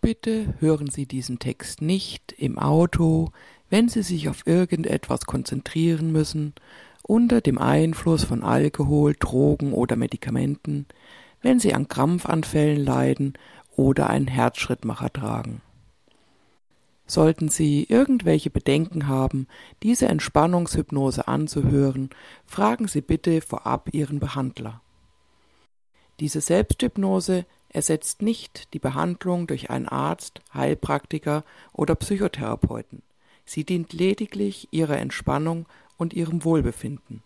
Bitte hören Sie diesen Text nicht im Auto, wenn Sie sich auf irgendetwas konzentrieren müssen, unter dem Einfluss von Alkohol, Drogen oder Medikamenten, wenn Sie an Krampfanfällen leiden oder einen Herzschrittmacher tragen. Sollten Sie irgendwelche Bedenken haben, diese Entspannungshypnose anzuhören, fragen Sie bitte vorab Ihren Behandler. Diese Selbsthypnose ersetzt nicht die Behandlung durch einen Arzt, Heilpraktiker oder Psychotherapeuten. Sie dient lediglich Ihrer Entspannung und Ihrem Wohlbefinden.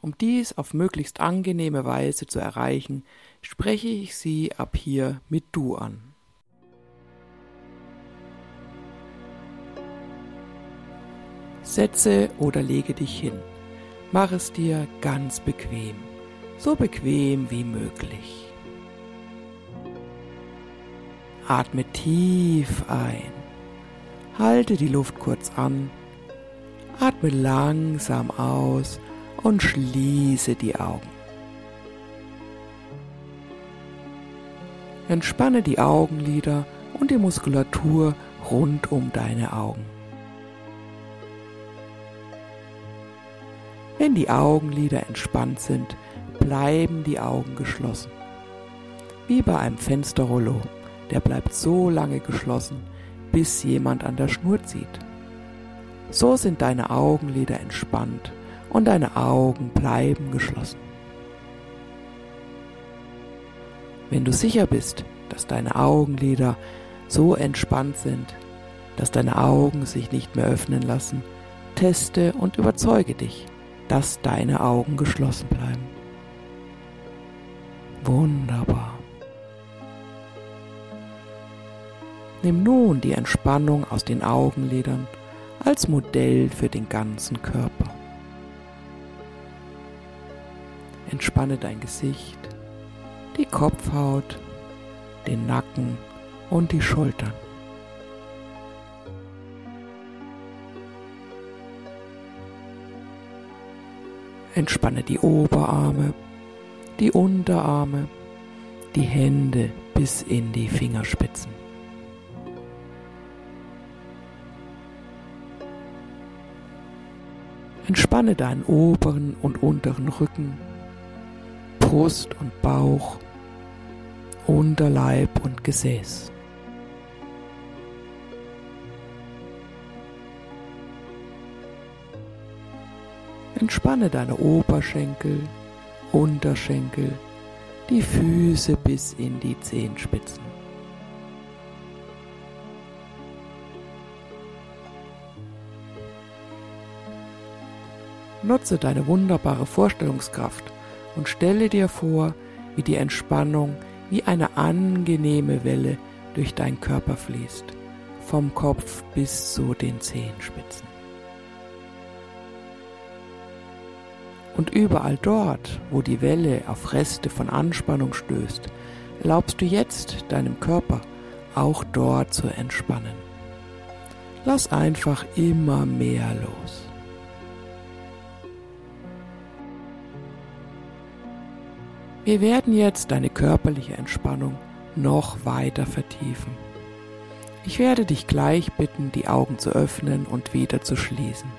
Um dies auf möglichst angenehme Weise zu erreichen, spreche ich Sie ab hier mit Du an. Setze oder lege dich hin. Mach es dir ganz bequem, so bequem wie möglich. Atme tief ein. Halte die Luft kurz an. Atme langsam aus und schließe die Augen. Entspanne die Augenlider und die Muskulatur rund um deine Augen. Wenn die Augenlider entspannt sind, bleiben die Augen geschlossen. Wie bei einem Fensterrollo, der bleibt so lange geschlossen, bis jemand an der Schnur zieht. So sind deine Augenlider entspannt und deine Augen bleiben geschlossen. Wenn du sicher bist, dass deine Augenlider so entspannt sind, dass deine Augen sich nicht mehr öffnen lassen, teste und überzeuge dich, dass deine Augen geschlossen bleiben. Wunderbar. Nimm nun die Entspannung aus den Augenlidern als Modell für den ganzen Körper. Entspanne dein Gesicht, die Kopfhaut, den Nacken und die Schultern. Entspanne die Oberarme, die Unterarme, die Hände bis in die Fingerspitzen. Entspanne deinen oberen und unteren Rücken, Brust und Bauch, Unterleib und Gesäß. Entspanne deine Oberschenkel, Unterschenkel, die Füße bis in die Zehenspitzen. Nutze deine wunderbare Vorstellungskraft und stelle dir vor, wie die Entspannung wie eine angenehme Welle durch deinen Körper fließt, vom Kopf bis zu den Zehenspitzen. Und überall dort, wo die Welle auf Reste von Anspannung stößt, erlaubst du jetzt deinem Körper auch dort zu entspannen. Lass einfach immer mehr los. Wir werden jetzt deine körperliche Entspannung noch weiter vertiefen. Ich werde dich gleich bitten, die Augen zu öffnen und wieder zu schließen.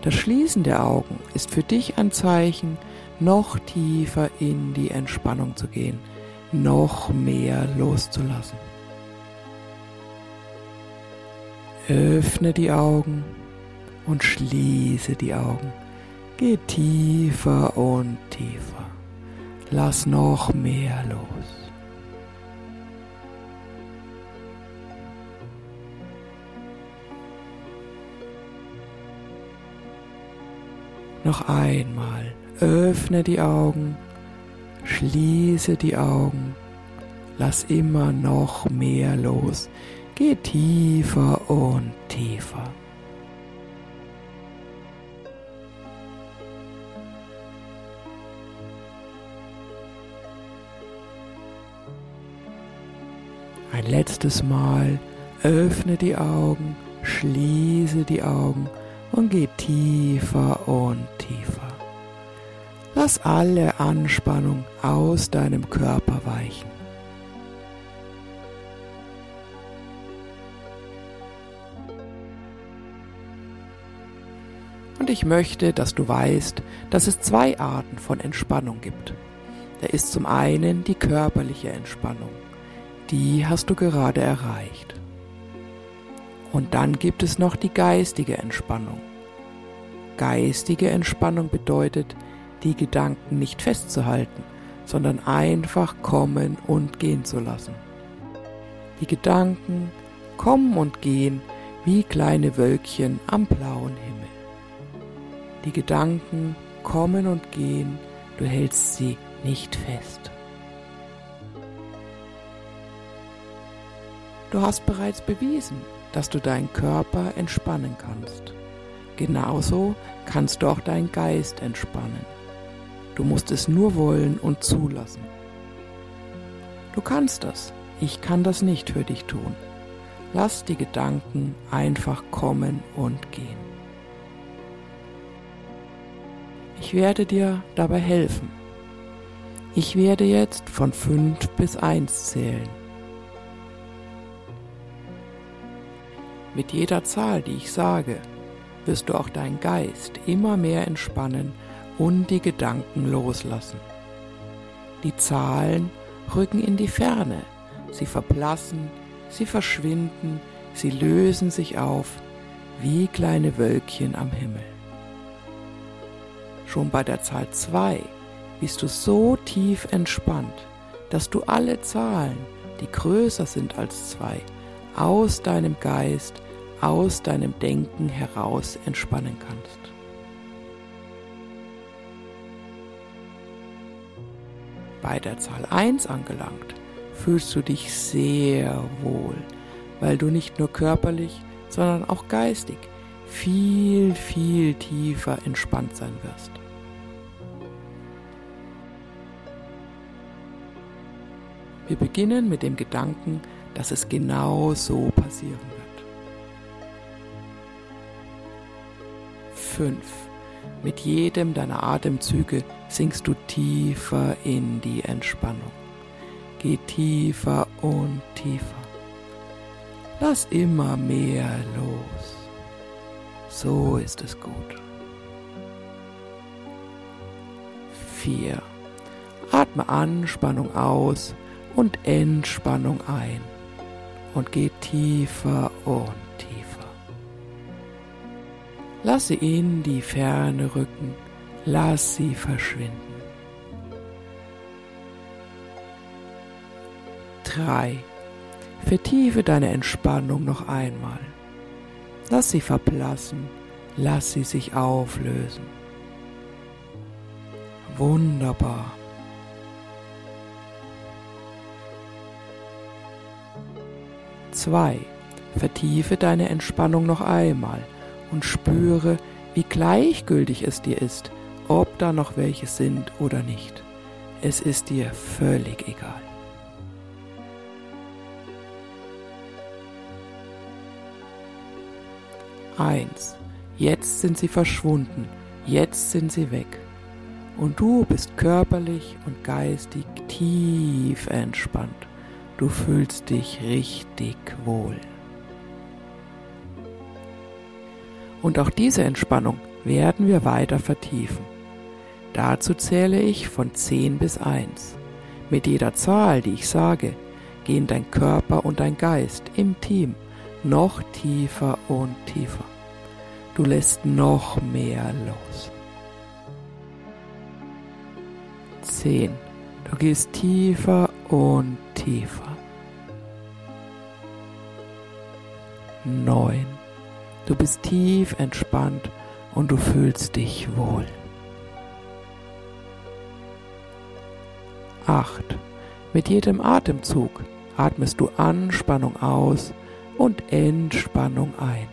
Das Schließen der Augen ist für dich ein Zeichen, noch tiefer in die Entspannung zu gehen, noch mehr loszulassen. Öffne die Augen und schließe die Augen. Geh tiefer und tiefer. Lass noch mehr los. Noch einmal. Öffne die Augen, schließe die Augen, lass immer noch mehr los. Geh tiefer und tiefer. Ein letztes Mal öffne die Augen, schließe die Augen und geh tiefer und tiefer. Lass alle Anspannung aus deinem Körper weichen. Und ich möchte, dass du weißt, dass es zwei Arten von Entspannung gibt. Da ist zum einen die körperliche Entspannung. Die hast du gerade erreicht. Und dann gibt es noch die geistige Entspannung. Geistige Entspannung bedeutet, die Gedanken nicht festzuhalten, sondern einfach kommen und gehen zu lassen. Die Gedanken kommen und gehen wie kleine Wölkchen am blauen Himmel. Die Gedanken kommen und gehen, du hältst sie nicht fest. Du hast bereits bewiesen, dass du deinen Körper entspannen kannst. Genauso kannst du auch deinen Geist entspannen. Du musst es nur wollen und zulassen. Du kannst das. Ich kann das nicht für dich tun. Lass die Gedanken einfach kommen und gehen. Ich werde dir dabei helfen. Ich werde jetzt von 5 bis 1 zählen. Mit jeder Zahl, die ich sage, wirst du auch deinen Geist immer mehr entspannen und die Gedanken loslassen. Die Zahlen rücken in die Ferne, sie verblassen, sie verschwinden, sie lösen sich auf wie kleine Wölkchen am Himmel. Schon bei der Zahl 2 bist du so tief entspannt, dass du alle Zahlen, die größer sind als 2, aus deinem Geist, aus deinem Denken heraus entspannen kannst. Bei der Zahl 1 angelangt, fühlst du dich sehr wohl, weil du nicht nur körperlich, sondern auch geistig viel, viel tiefer entspannt sein wirst. Wir beginnen mit dem Gedanken, dass es genau so passieren 5. Mit jedem deiner Atemzüge sinkst du tiefer in die Entspannung. Geh tiefer und tiefer. Lass immer mehr los. So ist es gut. 4. Atme Anspannung aus und Entspannung ein und geh tiefer und. Lass sie in die Ferne rücken, lass sie verschwinden. 3. Vertiefe deine Entspannung noch einmal. Lass sie verblassen, lass sie sich auflösen. Wunderbar. 2. Vertiefe deine Entspannung noch einmal und spüre, wie gleichgültig es dir ist, ob da noch welche sind oder nicht. Es ist dir völlig egal. Eins. Jetzt sind sie verschwunden, jetzt sind sie weg. Und du bist körperlich und geistig tief entspannt. Du fühlst dich richtig wohl. Und auch diese Entspannung werden wir weiter vertiefen. Dazu zähle ich von 10 bis 1. Mit jeder Zahl, die ich sage, gehen dein Körper und dein Geist im Team noch tiefer und tiefer. Du lässt noch mehr los. 10. Du gehst tiefer und tiefer. 9. Du bist tief entspannt und du fühlst dich wohl. 8. Mit jedem Atemzug atmest du Anspannung aus und Entspannung ein.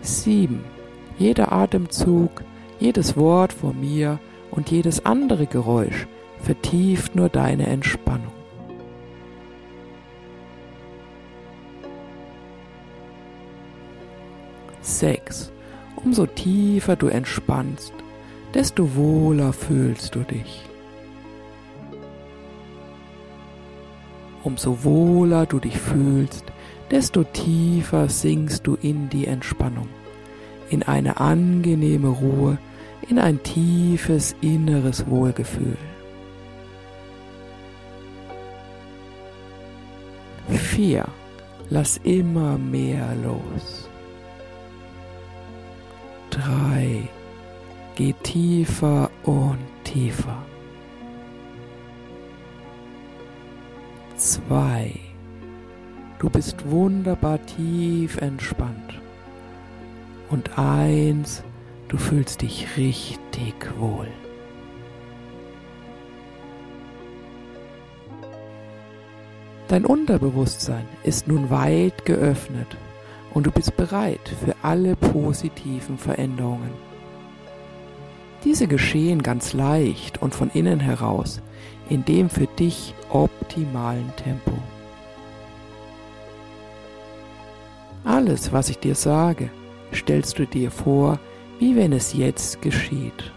7. Jeder Atemzug, jedes Wort vor mir und jedes andere Geräusch vertieft nur deine Entspannung. Sechs. Umso tiefer du entspannst, desto wohler fühlst du dich. Umso wohler du dich fühlst, desto tiefer sinkst du in die Entspannung, in eine angenehme Ruhe, in ein tiefes inneres Wohlgefühl. Vier. Lass immer mehr los. Drei. Geh tiefer und tiefer. Zwei. Du bist wunderbar tief entspannt. Und eins, du fühlst dich richtig wohl. Dein Unterbewusstsein ist nun weit geöffnet und du bist bereit für alle positiven Veränderungen. Diese geschehen ganz leicht und von innen heraus, in dem für dich optimalen Tempo. Alles, was ich dir sage, stellst du dir vor, wie wenn es jetzt geschieht.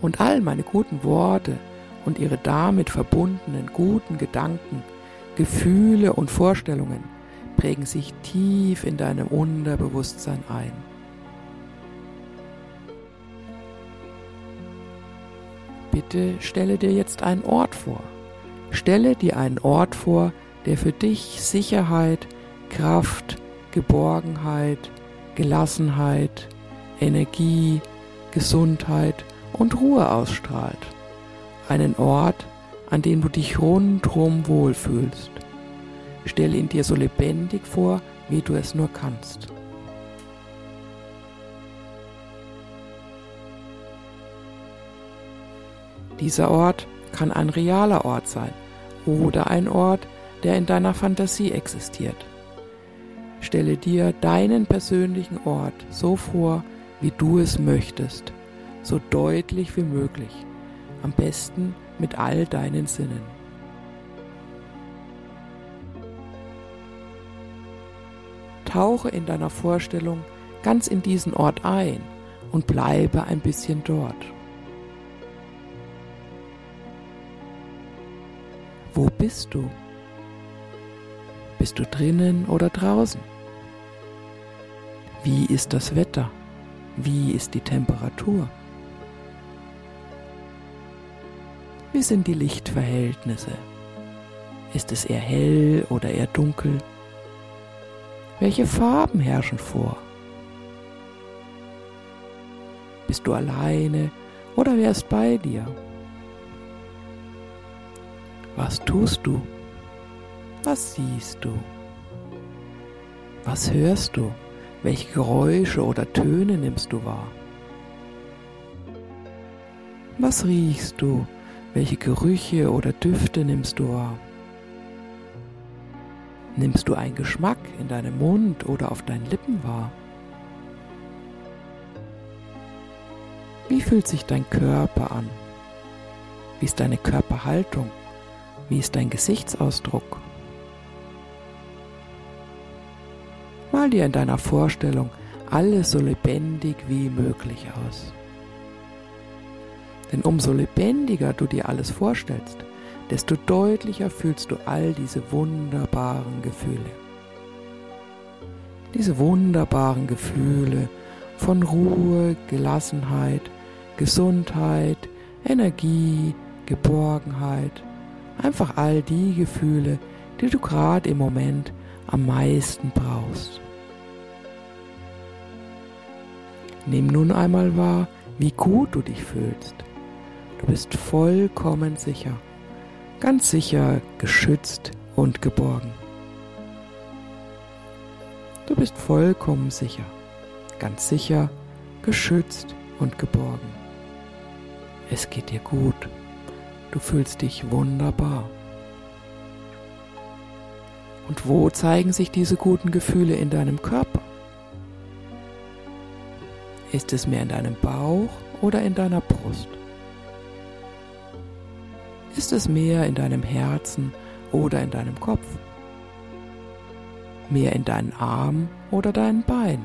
Und all meine guten Worte und ihre damit verbundenen guten Gedanken, Gefühle und Vorstellungen prägen sich tief in deinem Unterbewusstsein ein. Bitte stelle dir jetzt einen Ort vor. Stelle dir einen Ort vor, der für dich Sicherheit, Kraft, Geborgenheit, Gelassenheit, Energie, Gesundheit und Ruhe ausstrahlt. Einen Ort, an dem du dich rundherum wohlfühlst. Stell ihn dir so lebendig vor, wie du es nur kannst. Dieser Ort kann ein realer Ort sein oder ein Ort, der in deiner Fantasie existiert. Stelle dir deinen persönlichen Ort so vor, wie du es möchtest, so deutlich wie möglich, am besten mit all deinen Sinnen. Tauche in deiner Vorstellung ganz in diesen Ort ein und bleibe ein bisschen dort. Wo bist du? Bist du drinnen oder draußen? Wie ist das Wetter? Wie ist die Temperatur? Wie sind die Lichtverhältnisse? Ist es eher hell oder eher dunkel? Welche Farben herrschen vor? Bist du alleine oder wer ist bei dir? Was tust du? Was siehst du? Was hörst du? Welche Geräusche oder Töne nimmst du wahr? Was riechst du? Welche Gerüche oder Düfte nimmst du wahr? Nimmst du einen Geschmack in deinem Mund oder auf deinen Lippen wahr? Wie fühlt sich dein Körper an? Wie ist deine Körperhaltung? Wie ist dein Gesichtsausdruck? Mal dir in deiner Vorstellung alles so lebendig wie möglich aus. Denn umso lebendiger du dir alles vorstellst, desto deutlicher fühlst du all diese wunderbaren Gefühle. Diese wunderbaren Gefühle von Ruhe, Gelassenheit, Gesundheit, Energie, Geborgenheit, Einfach all die Gefühle, die du gerade im Moment am meisten brauchst. Nimm nun einmal wahr, wie gut du dich fühlst. Du bist vollkommen sicher, ganz sicher geschützt und geborgen. Du bist vollkommen sicher, ganz sicher geschützt und geborgen. Es geht dir gut. Du fühlst dich wunderbar. Und wo zeigen sich diese guten Gefühle in deinem Körper? Ist es mehr in deinem Bauch oder in deiner Brust? Ist es mehr in deinem Herzen oder in deinem Kopf? Mehr in deinen Armen oder deinen Beinen?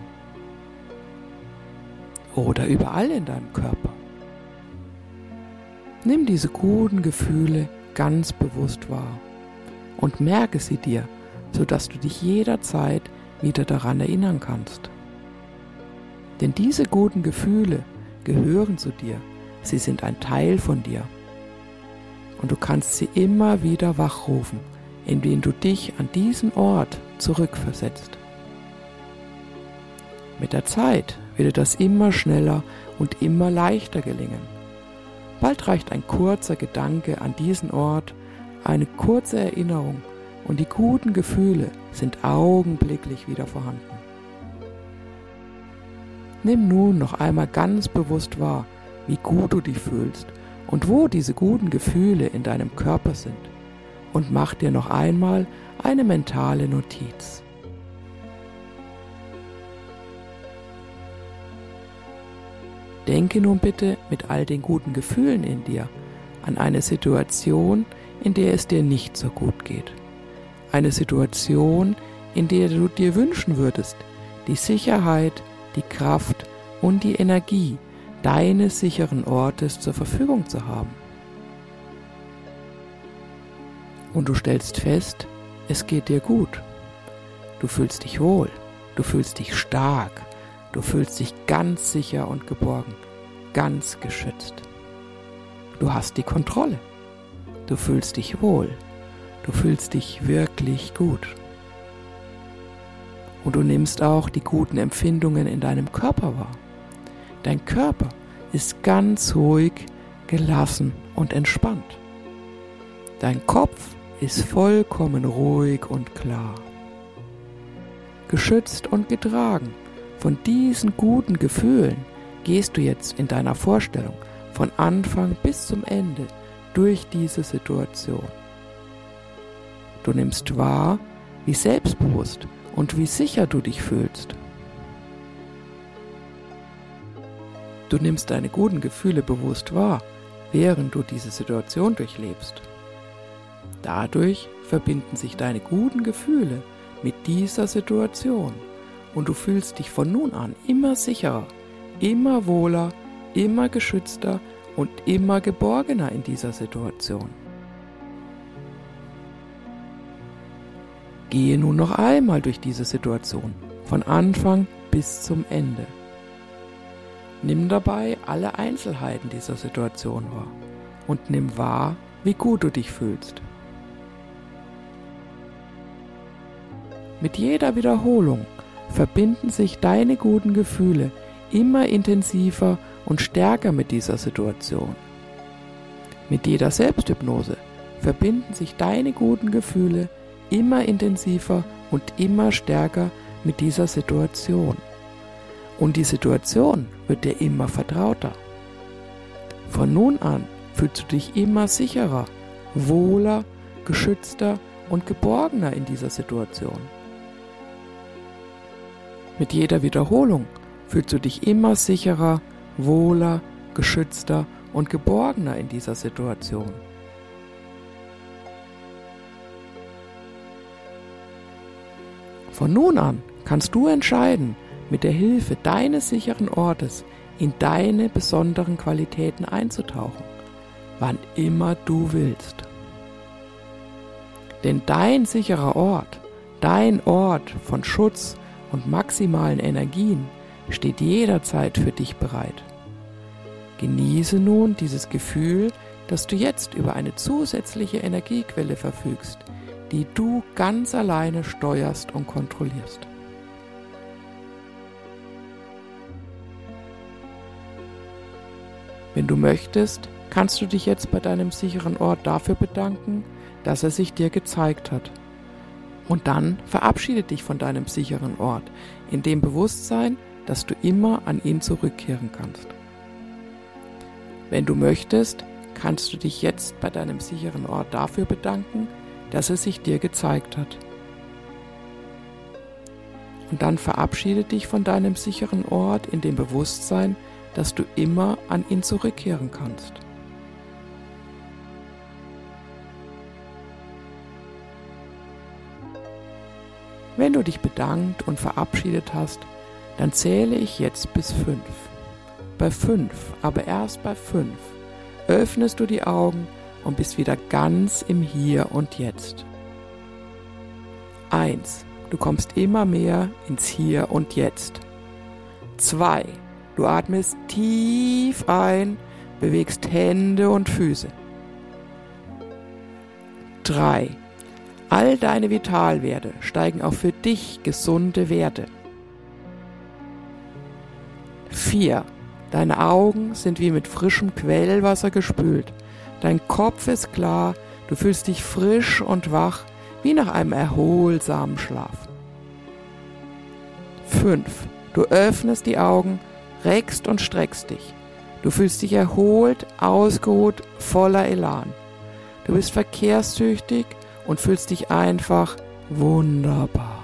Oder überall in deinem Körper? Nimm diese guten Gefühle ganz bewusst wahr und merke sie dir sodass du dich jederzeit wieder daran erinnern kannst. Denn diese guten Gefühle gehören zu dir, sie sind ein Teil von dir. Und du kannst sie immer wieder wachrufen, indem du dich an diesen Ort zurückversetzt. Mit der Zeit wird das immer schneller und immer leichter gelingen. Bald reicht ein kurzer Gedanke an diesen Ort, eine kurze Erinnerung und die guten Gefühle sind augenblicklich wieder vorhanden. Nimm nun noch einmal ganz bewusst wahr, wie gut du dich fühlst und wo diese guten Gefühle in deinem Körper sind und mach dir noch einmal eine mentale Notiz. Denke nun bitte mit all den guten Gefühlen in dir an eine Situation, in der es dir nicht so gut geht. Eine Situation, in der du dir wünschen würdest, die Sicherheit, die Kraft und die Energie deines sicheren Ortes zur Verfügung zu haben. Und du stellst fest, es geht dir gut. Du fühlst dich wohl, du fühlst dich stark, Du fühlst dich ganz sicher und geborgen, ganz geschützt. Du hast die Kontrolle. Du fühlst dich wohl. Du fühlst dich wirklich gut. Und du nimmst auch die guten Empfindungen in deinem Körper wahr. Dein Körper ist ganz ruhig, gelassen und entspannt. Dein Kopf ist vollkommen ruhig und klar. Geschützt und getragen von diesen guten Gefühlen gehst du jetzt in deiner Vorstellung von Anfang bis zum Ende durch diese Situation. Du nimmst wahr, wie selbstbewusst und wie sicher du dich fühlst. Du nimmst deine guten Gefühle bewusst wahr, während du diese Situation durchlebst. Dadurch verbinden sich deine guten Gefühle mit dieser Situation und du fühlst dich von nun an immer sicherer, immer wohler, immer geschützter und immer geborgener in dieser Situation. Gehe nun noch einmal durch diese Situation, von Anfang bis zum Ende. Nimm dabei alle Einzelheiten dieser Situation wahr und nimm wahr, wie gut du dich fühlst. Mit jeder Wiederholung verbinden sich deine guten Gefühle immer intensiver und stärker mit dieser Situation. Mit jeder Selbsthypnose verbinden sich deine guten Gefühle immer intensiver und immer stärker mit dieser Situation. Und die Situation wird dir immer vertrauter. Von nun an fühlst du dich immer sicherer, wohler, geschützter und geborgener in dieser Situation. Mit jeder Wiederholung fühlst du dich immer sicherer, wohler, geschützter und geborgener in dieser Situation. Von nun an kannst du entscheiden, mit der Hilfe deines sicheren Ortes in deine besonderen Qualitäten einzutauchen, wann immer du willst. Denn dein sicherer Ort, dein Ort von Schutz, und maximalen Energien steht jederzeit für dich bereit. Genieße nun dieses Gefühl, dass du jetzt über eine zusätzliche Energiequelle verfügst, die du ganz alleine steuerst und kontrollierst. Wenn du möchtest, kannst du dich jetzt bei deinem sicheren Ort dafür bedanken, dass er sich dir gezeigt hat und dann verabschiede dich von deinem sicheren Ort, in dem Bewusstsein, dass du immer an ihn zurückkehren kannst. Wenn du möchtest, kannst du dich jetzt bei deinem sicheren Ort dafür bedanken, dass er sich dir gezeigt hat. Und dann verabschiede dich von deinem sicheren Ort in dem Bewusstsein, dass du immer an ihn zurückkehren kannst. Wenn du dich bedankt und verabschiedet hast, dann zähle ich jetzt bis fünf. Bei fünf, aber erst bei fünf, öffnest du die Augen und bist wieder ganz im Hier und Jetzt. 1. Du kommst immer mehr ins Hier und Jetzt. 2. Du atmest tief ein, bewegst Hände und Füße. 3. All deine Vitalwerte steigen auf für dich gesunde Werte. 4. Deine Augen sind wie mit frischem Quellwasser gespült. Dein Kopf ist klar, du fühlst dich frisch und wach, wie nach einem erholsamen Schlaf. 5. Du öffnest die Augen, reckst und streckst dich. Du fühlst dich erholt, ausgeruht, voller Elan. Du bist verkehrstüchtig und fühlst dich einfach wunderbar.